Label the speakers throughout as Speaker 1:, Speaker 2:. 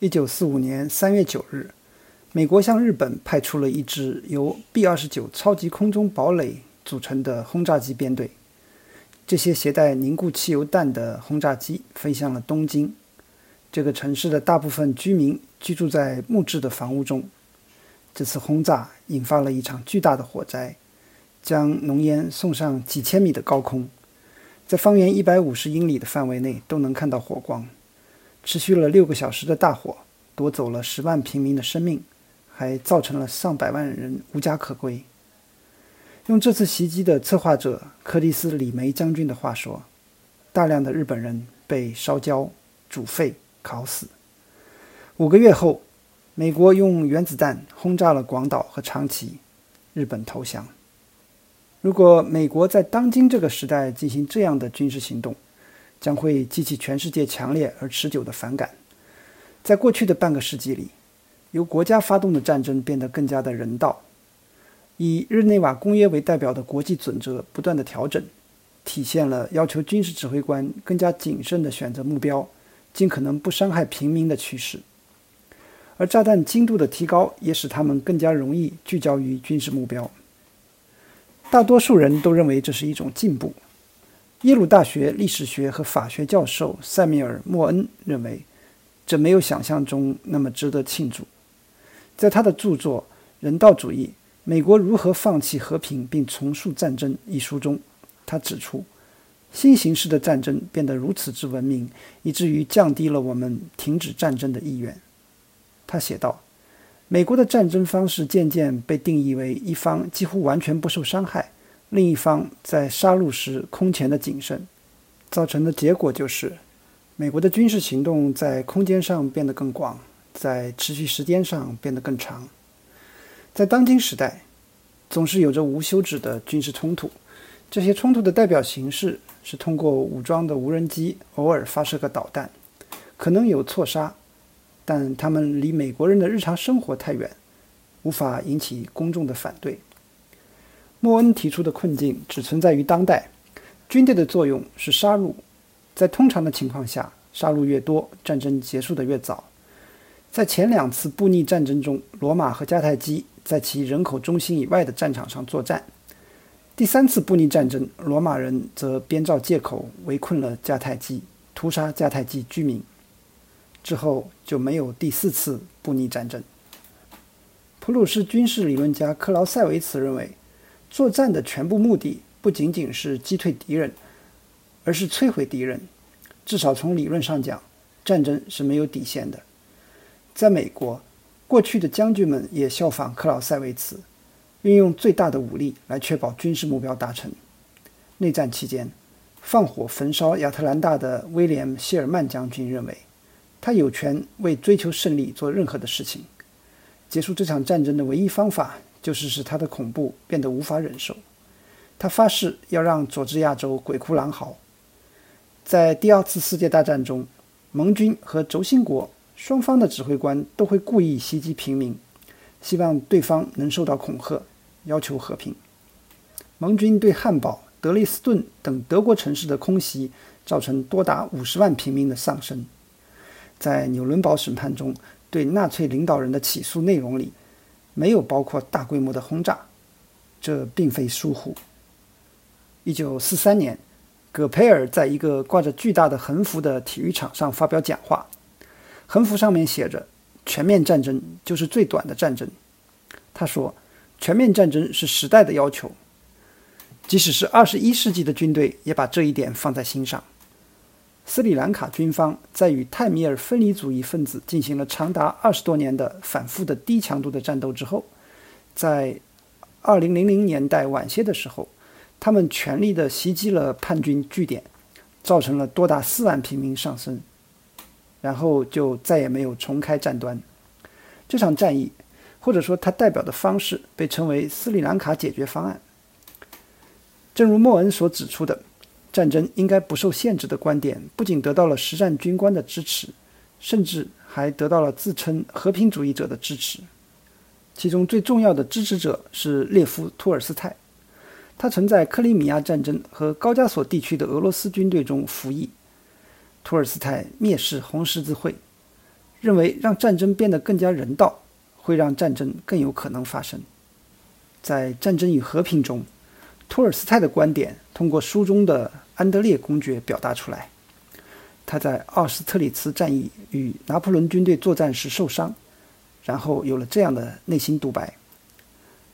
Speaker 1: 一九四五年三月九日，美国向日本派出了一支由 B 二十九超级空中堡垒组成的轰炸机编队。这些携带凝固汽油弹的轰炸机飞向了东京。这个城市的大部分居民居住在木质的房屋中。这次轰炸引发了一场巨大的火灾，将浓烟送上几千米的高空，在方圆一百五十英里的范围内都能看到火光。持续了六个小时的大火，夺走了十万平民的生命，还造成了上百万人无家可归。用这次袭击的策划者柯蒂斯·李梅将军的话说：“大量的日本人被烧焦、煮沸、烤死。”五个月后，美国用原子弹轰炸了广岛和长崎，日本投降。如果美国在当今这个时代进行这样的军事行动，将会激起全世界强烈而持久的反感。在过去的半个世纪里，由国家发动的战争变得更加的人道。以日内瓦公约为代表的国际准则不断的调整，体现了要求军事指挥官更加谨慎地选择目标，尽可能不伤害平民的趋势。而炸弹精度的提高也使他们更加容易聚焦于军事目标。大多数人都认为这是一种进步。耶鲁大学历史学和法学教授塞米尔·莫恩认为，这没有想象中那么值得庆祝。在他的著作《人道主义：美国如何放弃和平并重塑战争》一书中，他指出，新形式的战争变得如此之文明，以至于降低了我们停止战争的意愿。他写道：“美国的战争方式渐渐被定义为一方几乎完全不受伤害。”另一方在杀戮时空前的谨慎，造成的结果就是，美国的军事行动在空间上变得更广，在持续时间上变得更长。在当今时代，总是有着无休止的军事冲突。这些冲突的代表形式是通过武装的无人机偶尔发射个导弹，可能有错杀，但他们离美国人的日常生活太远，无法引起公众的反对。莫恩提出的困境只存在于当代，军队的作用是杀戮，在通常的情况下，杀戮越多，战争结束的越早。在前两次布匿战争中，罗马和迦太基在其人口中心以外的战场上作战；第三次布匿战争，罗马人则编造借口围困了迦太基，屠杀迦太基居民。之后就没有第四次布匿战争。普鲁士军事理论家克劳塞维茨认为。作战的全部目的不仅仅是击退敌人，而是摧毁敌人。至少从理论上讲，战争是没有底线的。在美国，过去的将军们也效仿克劳塞维茨，运用最大的武力来确保军事目标达成。内战期间，放火焚烧亚特兰大的威廉·谢尔曼将军认为，他有权为追求胜利做任何的事情。结束这场战争的唯一方法。就是使他的恐怖变得无法忍受。他发誓要让佐治亚州鬼哭狼嚎。在第二次世界大战中，盟军和轴心国双方的指挥官都会故意袭击平民，希望对方能受到恐吓，要求和平。盟军对汉堡、德累斯顿等德国城市的空袭，造成多达五十万平民的丧生。在纽伦堡审判中，对纳粹领导人的起诉内容里。没有包括大规模的轰炸，这并非疏忽。一九四三年，葛培尔在一个挂着巨大的横幅的体育场上发表讲话，横幅上面写着：“全面战争就是最短的战争。”他说：“全面战争是时代的要求，即使是二十一世纪的军队也把这一点放在心上。”斯里兰卡军方在与泰米尔分离主义分子进行了长达二十多年的反复的低强度的战斗之后，在二零零零年代晚些的时候，他们全力的袭击了叛军据点，造成了多达四万平民丧生，然后就再也没有重开战端。这场战役，或者说它代表的方式，被称为斯里兰卡解决方案。正如莫恩所指出的。战争应该不受限制的观点，不仅得到了实战军官的支持，甚至还得到了自称和平主义者的支持。其中最重要的支持者是列夫·托尔斯泰，他曾在克里米亚战争和高加索地区的俄罗斯军队中服役。托尔斯泰蔑视红十字会，认为让战争变得更加人道，会让战争更有可能发生。在《战争与和平》中，托尔斯泰的观点通过书中的安德烈公爵表达出来。他在奥斯特里茨战役与拿破仑军队作战时受伤，然后有了这样的内心独白：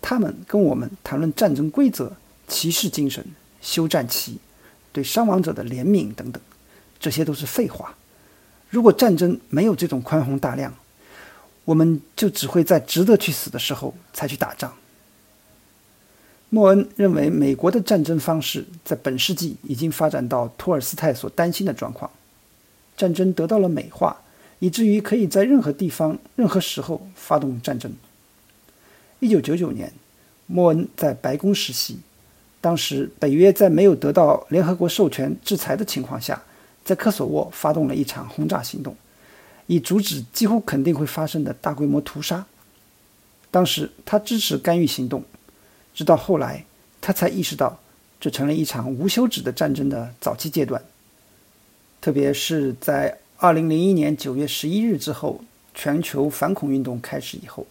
Speaker 1: 他们跟我们谈论战争规则、骑士精神、休战期、对伤亡者的怜悯等等，这些都是废话。如果战争没有这种宽宏大量，我们就只会在值得去死的时候才去打仗。莫恩认为，美国的战争方式在本世纪已经发展到托尔斯泰所担心的状况，战争得到了美化，以至于可以在任何地方、任何时候发动战争。一九九九年，莫恩在白宫实习，当时北约在没有得到联合国授权制裁的情况下，在科索沃发动了一场轰炸行动，以阻止几乎肯定会发生的大规模屠杀。当时他支持干预行动。直到后来，他才意识到，这成了一场无休止的战争的早期阶段。特别是在2001年9月11日之后，全球反恐运动开始以后。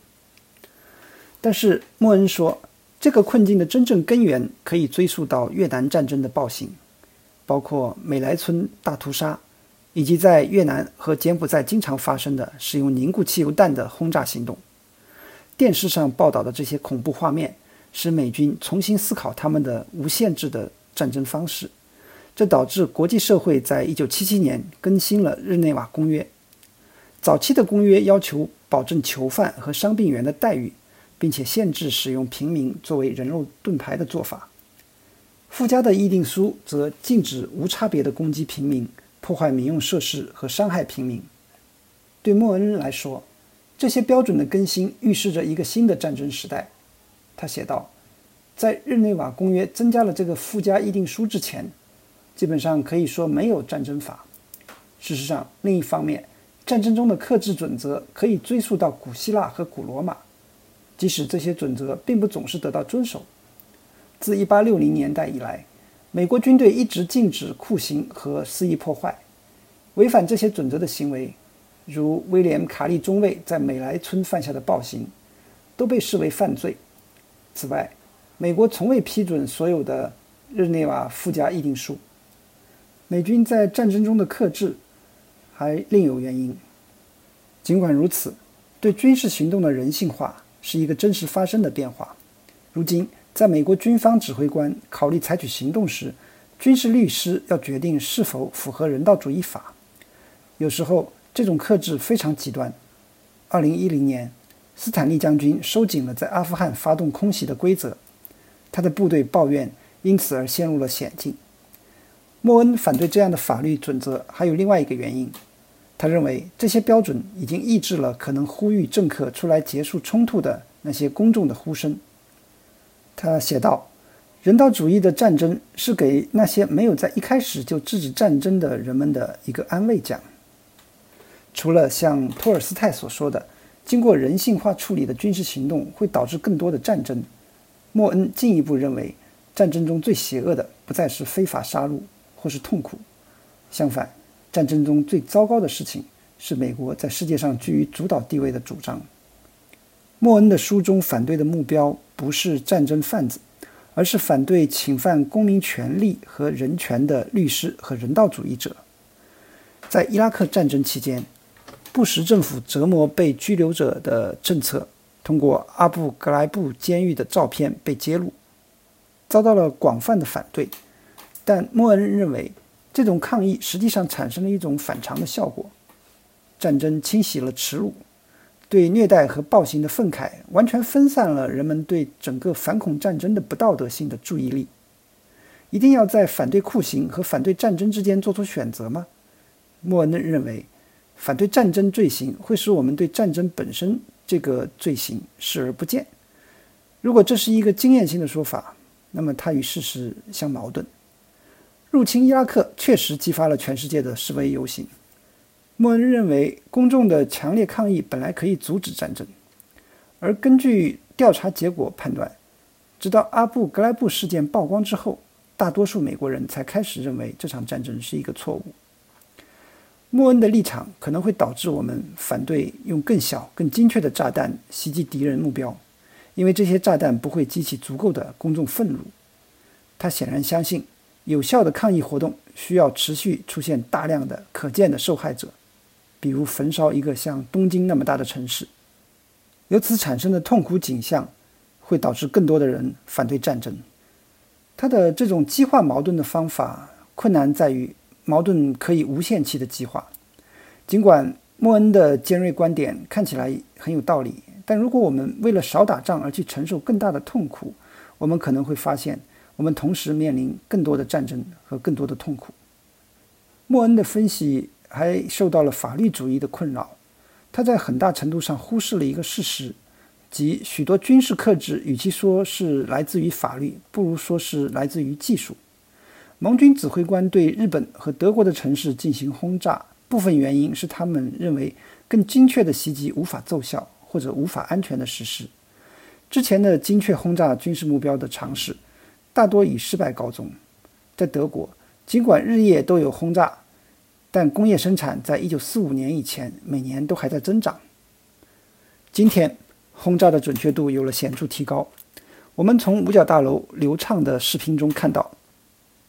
Speaker 1: 但是莫恩说，这个困境的真正根源可以追溯到越南战争的暴行，包括美莱村大屠杀，以及在越南和柬埔寨经常发生的使用凝固汽油弹的轰炸行动。电视上报道的这些恐怖画面。使美军重新思考他们的无限制的战争方式，这导致国际社会在一九七七年更新了日内瓦公约。早期的公约要求保证囚犯和伤病员的待遇，并且限制使用平民作为人肉盾牌的做法。附加的议定书则禁止无差别的攻击平民、破坏民用设施和伤害平民。对莫恩来说，这些标准的更新预示着一个新的战争时代。他写道，在日内瓦公约增加了这个附加议定书之前，基本上可以说没有战争法。事实上，另一方面，战争中的克制准则可以追溯到古希腊和古罗马，即使这些准则并不总是得到遵守。自1860年代以来，美国军队一直禁止酷刑和肆意破坏。违反这些准则的行为，如威廉·卡利中尉在美莱村犯下的暴行，都被视为犯罪。此外，美国从未批准所有的日内瓦附加议定书。美军在战争中的克制还另有原因。尽管如此，对军事行动的人性化是一个真实发生的变化。如今，在美国军方指挥官考虑采取行动时，军事律师要决定是否符合人道主义法。有时候，这种克制非常极端。二零一零年。斯坦利将军收紧了在阿富汗发动空袭的规则，他的部队抱怨因此而陷入了险境。莫恩反对这样的法律准则，还有另外一个原因，他认为这些标准已经抑制了可能呼吁政客出来结束冲突的那些公众的呼声。他写道：“人道主义的战争是给那些没有在一开始就制止战争的人们的一个安慰奖。”除了像托尔斯泰所说的。经过人性化处理的军事行动会导致更多的战争。莫恩进一步认为，战争中最邪恶的不再是非法杀戮或是痛苦，相反，战争中最糟糕的事情是美国在世界上居于主导地位的主张。莫恩的书中反对的目标不是战争贩子，而是反对侵犯公民权利和人权的律师和人道主义者。在伊拉克战争期间。布什政府折磨被拘留者的政策，通过阿布格莱布监狱的照片被揭露，遭到了广泛的反对。但莫恩认为，这种抗议实际上产生了一种反常的效果：战争清洗了耻辱，对虐待和暴行的愤慨完全分散了人们对整个反恐战争的不道德性的注意力。一定要在反对酷刑和反对战争之间做出选择吗？莫恩认为。反对战争罪行会使我们对战争本身这个罪行视而不见。如果这是一个经验性的说法，那么它与事实相矛盾。入侵伊拉克确实激发了全世界的示威游行。莫恩认为，公众的强烈抗议本来可以阻止战争，而根据调查结果判断，直到阿布格莱布事件曝光之后，大多数美国人才开始认为这场战争是一个错误。莫恩的立场可能会导致我们反对用更小、更精确的炸弹袭击敌人目标，因为这些炸弹不会激起足够的公众愤怒。他显然相信，有效的抗议活动需要持续出现大量的可见的受害者，比如焚烧一个像东京那么大的城市。由此产生的痛苦景象，会导致更多的人反对战争。他的这种激化矛盾的方法，困难在于矛盾可以无限期的激化。尽管莫恩的尖锐观点看起来很有道理，但如果我们为了少打仗而去承受更大的痛苦，我们可能会发现，我们同时面临更多的战争和更多的痛苦。莫恩的分析还受到了法律主义的困扰。他在很大程度上忽视了一个事实，即许多军事克制与其说是来自于法律，不如说是来自于技术。盟军指挥官对日本和德国的城市进行轰炸，部分原因是他们认为更精确的袭击无法奏效或者无法安全的实施。之前的精确轰炸军事目标的尝试，大多以失败告终。在德国，尽管日夜都有轰炸。但工业生产在一九四五年以前每年都还在增长。今天，轰炸的准确度有了显著提高。我们从五角大楼流畅的视频中看到，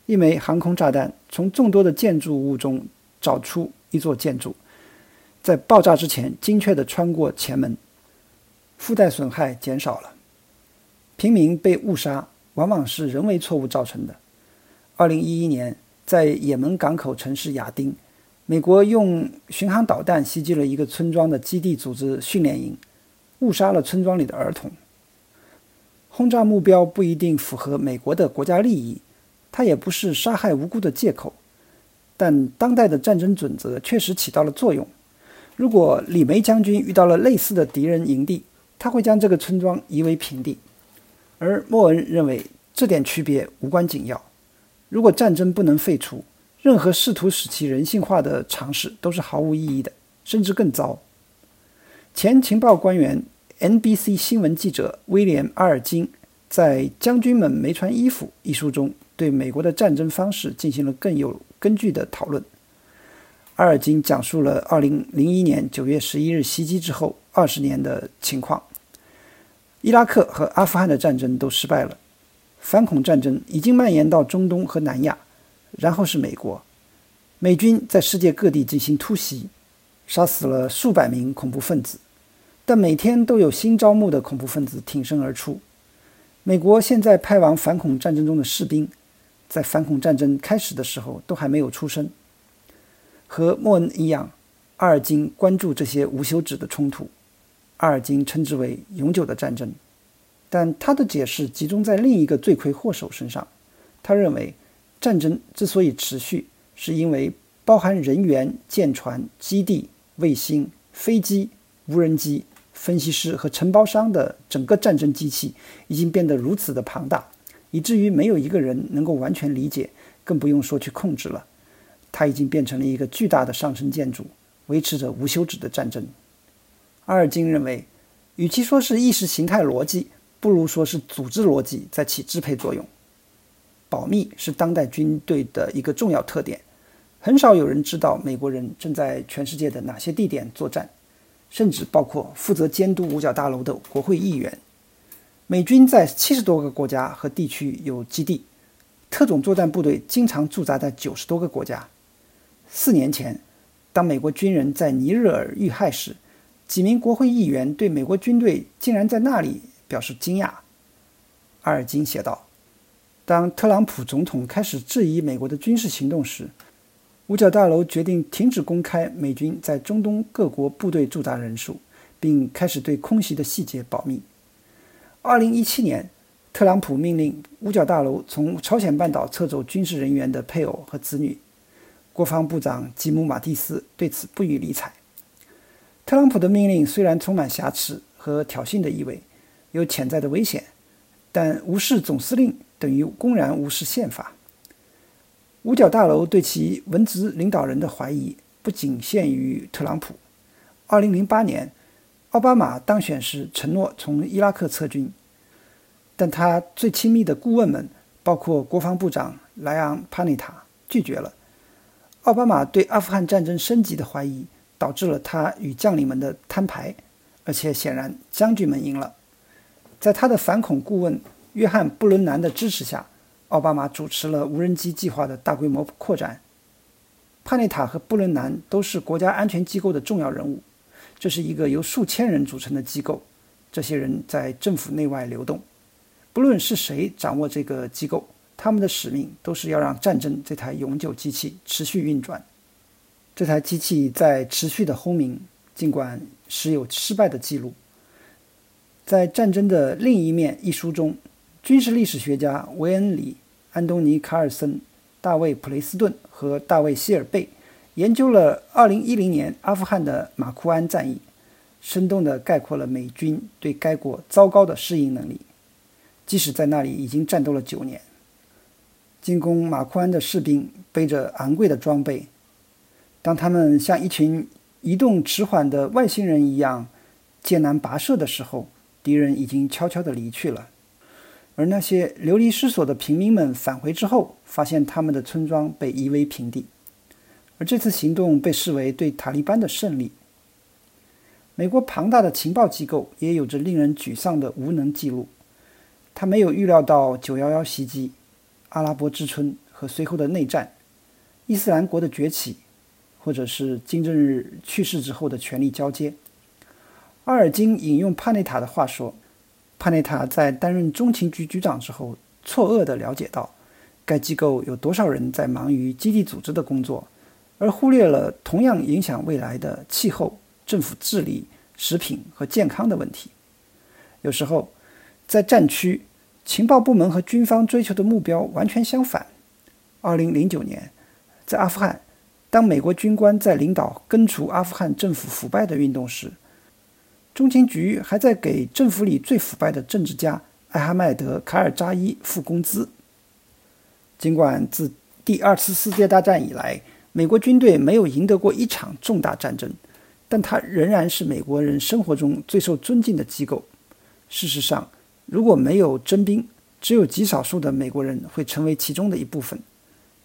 Speaker 1: 一枚航空炸弹从众多的建筑物中找出一座建筑，在爆炸之前精确地穿过前门，附带损害减少了。平民被误杀往往是人为错误造成的。二零一一年，在也门港口城市亚丁。美国用巡航导弹袭击了一个村庄的基地组织训练营，误杀了村庄里的儿童。轰炸目标不一定符合美国的国家利益，它也不是杀害无辜的借口。但当代的战争准则确实起到了作用。如果李梅将军遇到了类似的敌人营地，他会将这个村庄夷为平地。而莫恩认为这点区别无关紧要。如果战争不能废除，任何试图使其人性化的尝试都是毫无意义的，甚至更糟。前情报官员、NBC 新闻记者威廉·阿尔金在《将军们没穿衣服》一书中，对美国的战争方式进行了更有根据的讨论。阿尔金讲述了2001年9月11日袭击之后二十年的情况。伊拉克和阿富汗的战争都失败了，反恐战争已经蔓延到中东和南亚。然后是美国，美军在世界各地进行突袭，杀死了数百名恐怖分子，但每天都有新招募的恐怖分子挺身而出。美国现在派往反恐战争中的士兵，在反恐战争开始的时候都还没有出生。和莫恩一样，阿尔金关注这些无休止的冲突，阿尔金称之为永久的战争，但他的解释集中在另一个罪魁祸首身上，他认为。战争之所以持续，是因为包含人员、舰船、基地、卫星、飞机、无人机、分析师和承包商的整个战争机器已经变得如此的庞大，以至于没有一个人能够完全理解，更不用说去控制了。它已经变成了一个巨大的上层建筑，维持着无休止的战争。阿尔金认为，与其说是意识形态逻辑，不如说是组织逻辑在起支配作用。保密是当代军队的一个重要特点，很少有人知道美国人正在全世界的哪些地点作战，甚至包括负责监督五角大楼的国会议员。美军在七十多个国家和地区有基地，特种作战部队经常驻扎在九十多个国家。四年前，当美国军人在尼日尔遇害时，几名国会议员对美国军队竟然在那里表示惊讶。阿尔金写道。当特朗普总统开始质疑美国的军事行动时，五角大楼决定停止公开美军在中东各国部队驻扎人数，并开始对空袭的细节保密。二零一七年，特朗普命令五角大楼从朝鲜半岛撤走军事人员的配偶和子女。国防部长吉姆·马蒂斯对此不予理睬。特朗普的命令虽然充满瑕疵和挑衅的意味，有潜在的危险，但无视总司令。等于公然无视宪法。五角大楼对其文职领导人的怀疑不仅限于特朗普。2008年，奥巴马当选时承诺从伊拉克撤军，但他最亲密的顾问们，包括国防部长莱昂·帕内塔，拒绝了。奥巴马对阿富汗战争升级的怀疑，导致了他与将领们的摊牌，而且显然将军们赢了。在他的反恐顾问约翰·布伦南的支持下，奥巴马主持了无人机计划的大规模扩展。帕内塔和布伦南都是国家安全机构的重要人物，这是一个由数千人组成的机构，这些人在政府内外流动。不论是谁掌握这个机构，他们的使命都是要让战争这台永久机器持续运转。这台机器在持续的轰鸣，尽管时有失败的记录。在《战争的另一面》一书中，军事历史学家维恩·里、安东尼·卡尔森、大卫·普雷斯顿和大卫·希尔贝研究了2010年阿富汗的马库安战役，生动地概括了美军对该国糟糕的适应能力。即使在那里已经战斗了九年，进攻马库安的士兵背着昂贵的装备，当他们像一群移动迟缓的外星人一样艰难跋涉的时候。敌人已经悄悄地离去了，而那些流离失所的平民们返回之后，发现他们的村庄被夷为平地。而这次行动被视为对塔利班的胜利。美国庞大的情报机构也有着令人沮丧的无能记录，他没有预料到九幺幺袭击、阿拉伯之春和随后的内战、伊斯兰国的崛起，或者是金正日去世之后的权力交接。阿尔金引用帕内塔的话说：“帕内塔在担任中情局局长之后，错愕地了解到，该机构有多少人在忙于基地组织的工作，而忽略了同样影响未来的气候、政府治理、食品和健康的问题。有时候，在战区，情报部门和军方追求的目标完全相反。2009年，在阿富汗，当美国军官在领导根除阿富汗政府腐败的运动时，中情局还在给政府里最腐败的政治家艾哈迈德·卡尔扎伊付工资。尽管自第二次世界大战以来，美国军队没有赢得过一场重大战争，但它仍然是美国人生活中最受尊敬的机构。事实上，如果没有征兵，只有极少数的美国人会成为其中的一部分。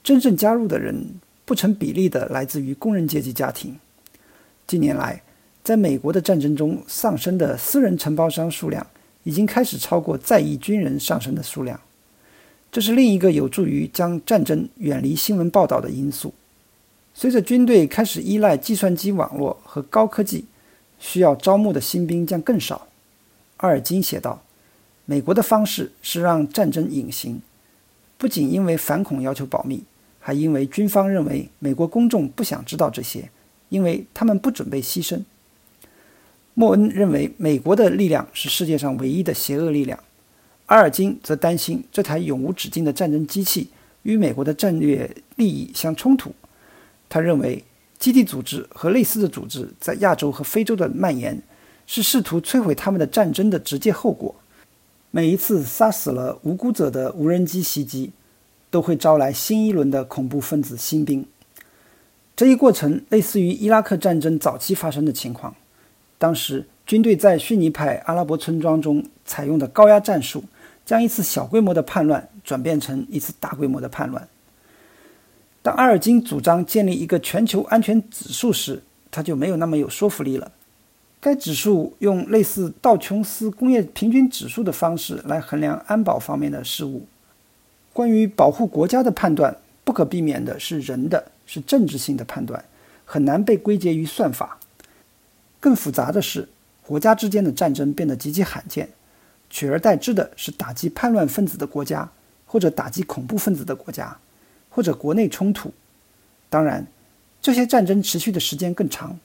Speaker 1: 真正加入的人不成比例地来自于工人阶级家庭。近年来，在美国的战争中丧生的私人承包商数量已经开始超过在役军人上升的数量，这是另一个有助于将战争远离新闻报道的因素。随着军队开始依赖计算机网络和高科技，需要招募的新兵将更少。阿尔金写道：“美国的方式是让战争隐形，不仅因为反恐要求保密，还因为军方认为美国公众不想知道这些，因为他们不准备牺牲。”莫恩认为，美国的力量是世界上唯一的邪恶力量。阿尔金则担心这台永无止境的战争机器与美国的战略利益相冲突。他认为，基地组织和类似的组织在亚洲和非洲的蔓延，是试图摧毁他们的战争的直接后果。每一次杀死了无辜者的无人机袭击，都会招来新一轮的恐怖分子新兵。这一过程类似于伊拉克战争早期发生的情况。当时，军队在逊尼派阿拉伯村庄中采用的高压战术，将一次小规模的叛乱转变成一次大规模的叛乱。当阿尔金主张建立一个全球安全指数时，他就没有那么有说服力了。该指数用类似道琼斯工业平均指数的方式来衡量安保方面的事务。关于保护国家的判断，不可避免的是人的，是政治性的判断，很难被归结于算法。更复杂的是，国家之间的战争变得极其罕见，取而代之的是打击叛乱分子的国家，或者打击恐怖分子的国家，或者国内冲突。当然，这些战争持续的时间更长。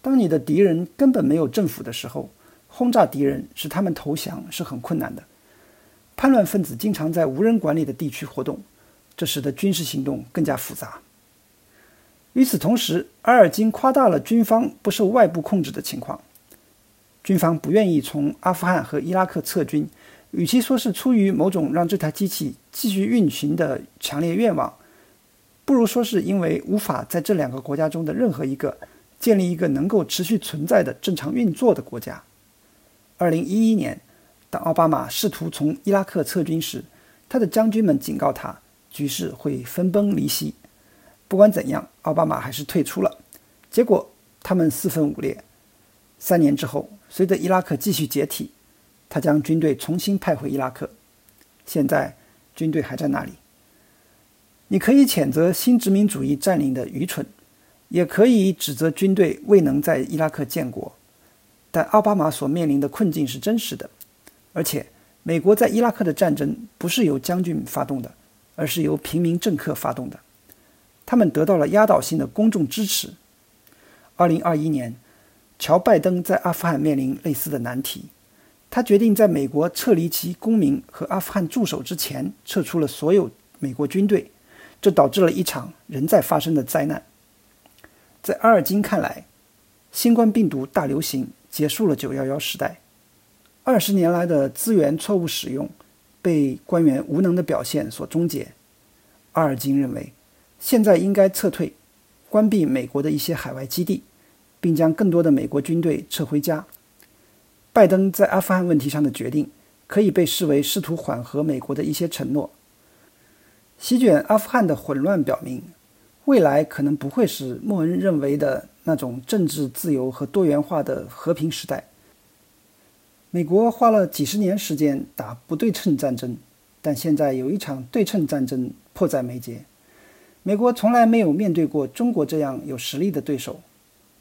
Speaker 1: 当你的敌人根本没有政府的时候，轰炸敌人使他们投降是很困难的。叛乱分子经常在无人管理的地区活动，这使得军事行动更加复杂。与此同时，阿尔金夸大了军方不受外部控制的情况。军方不愿意从阿富汗和伊拉克撤军，与其说是出于某种让这台机器继续运行的强烈愿望，不如说是因为无法在这两个国家中的任何一个建立一个能够持续存在的正常运作的国家。二零一一年，当奥巴马试图从伊拉克撤军时，他的将军们警告他，局势会分崩离析。不管怎样，奥巴马还是退出了。结果他们四分五裂。三年之后，随着伊拉克继续解体，他将军队重新派回伊拉克。现在军队还在那里。你可以谴责新殖民主义占领的愚蠢，也可以指责军队未能在伊拉克建国。但奥巴马所面临的困境是真实的，而且美国在伊拉克的战争不是由将军发动的，而是由平民政客发动的。他们得到了压倒性的公众支持。二零二一年，乔·拜登在阿富汗面临类似的难题，他决定在美国撤离其公民和阿富汗驻守之前撤出了所有美国军队，这导致了一场仍在发生的灾难。在阿尔金看来，新冠病毒大流行结束了“九幺幺”时代，二十年来的资源错误使用被官员无能的表现所终结。阿尔金认为，现在应该撤退。关闭美国的一些海外基地，并将更多的美国军队撤回家。拜登在阿富汗问题上的决定可以被视为试图缓和美国的一些承诺。席卷阿富汗的混乱表明，未来可能不会是莫恩认为的那种政治自由和多元化的和平时代。美国花了几十年时间打不对称战争，但现在有一场对称战争迫在眉睫。美国从来没有面对过中国这样有实力的对手。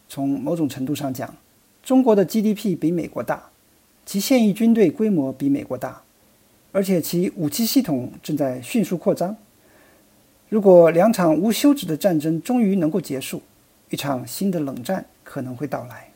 Speaker 1: 从某种程度上讲，中国的 GDP 比美国大，其现役军队规模比美国大，而且其武器系统正在迅速扩张。如果两场无休止的战争终于能够结束，一场新的冷战可能会到来。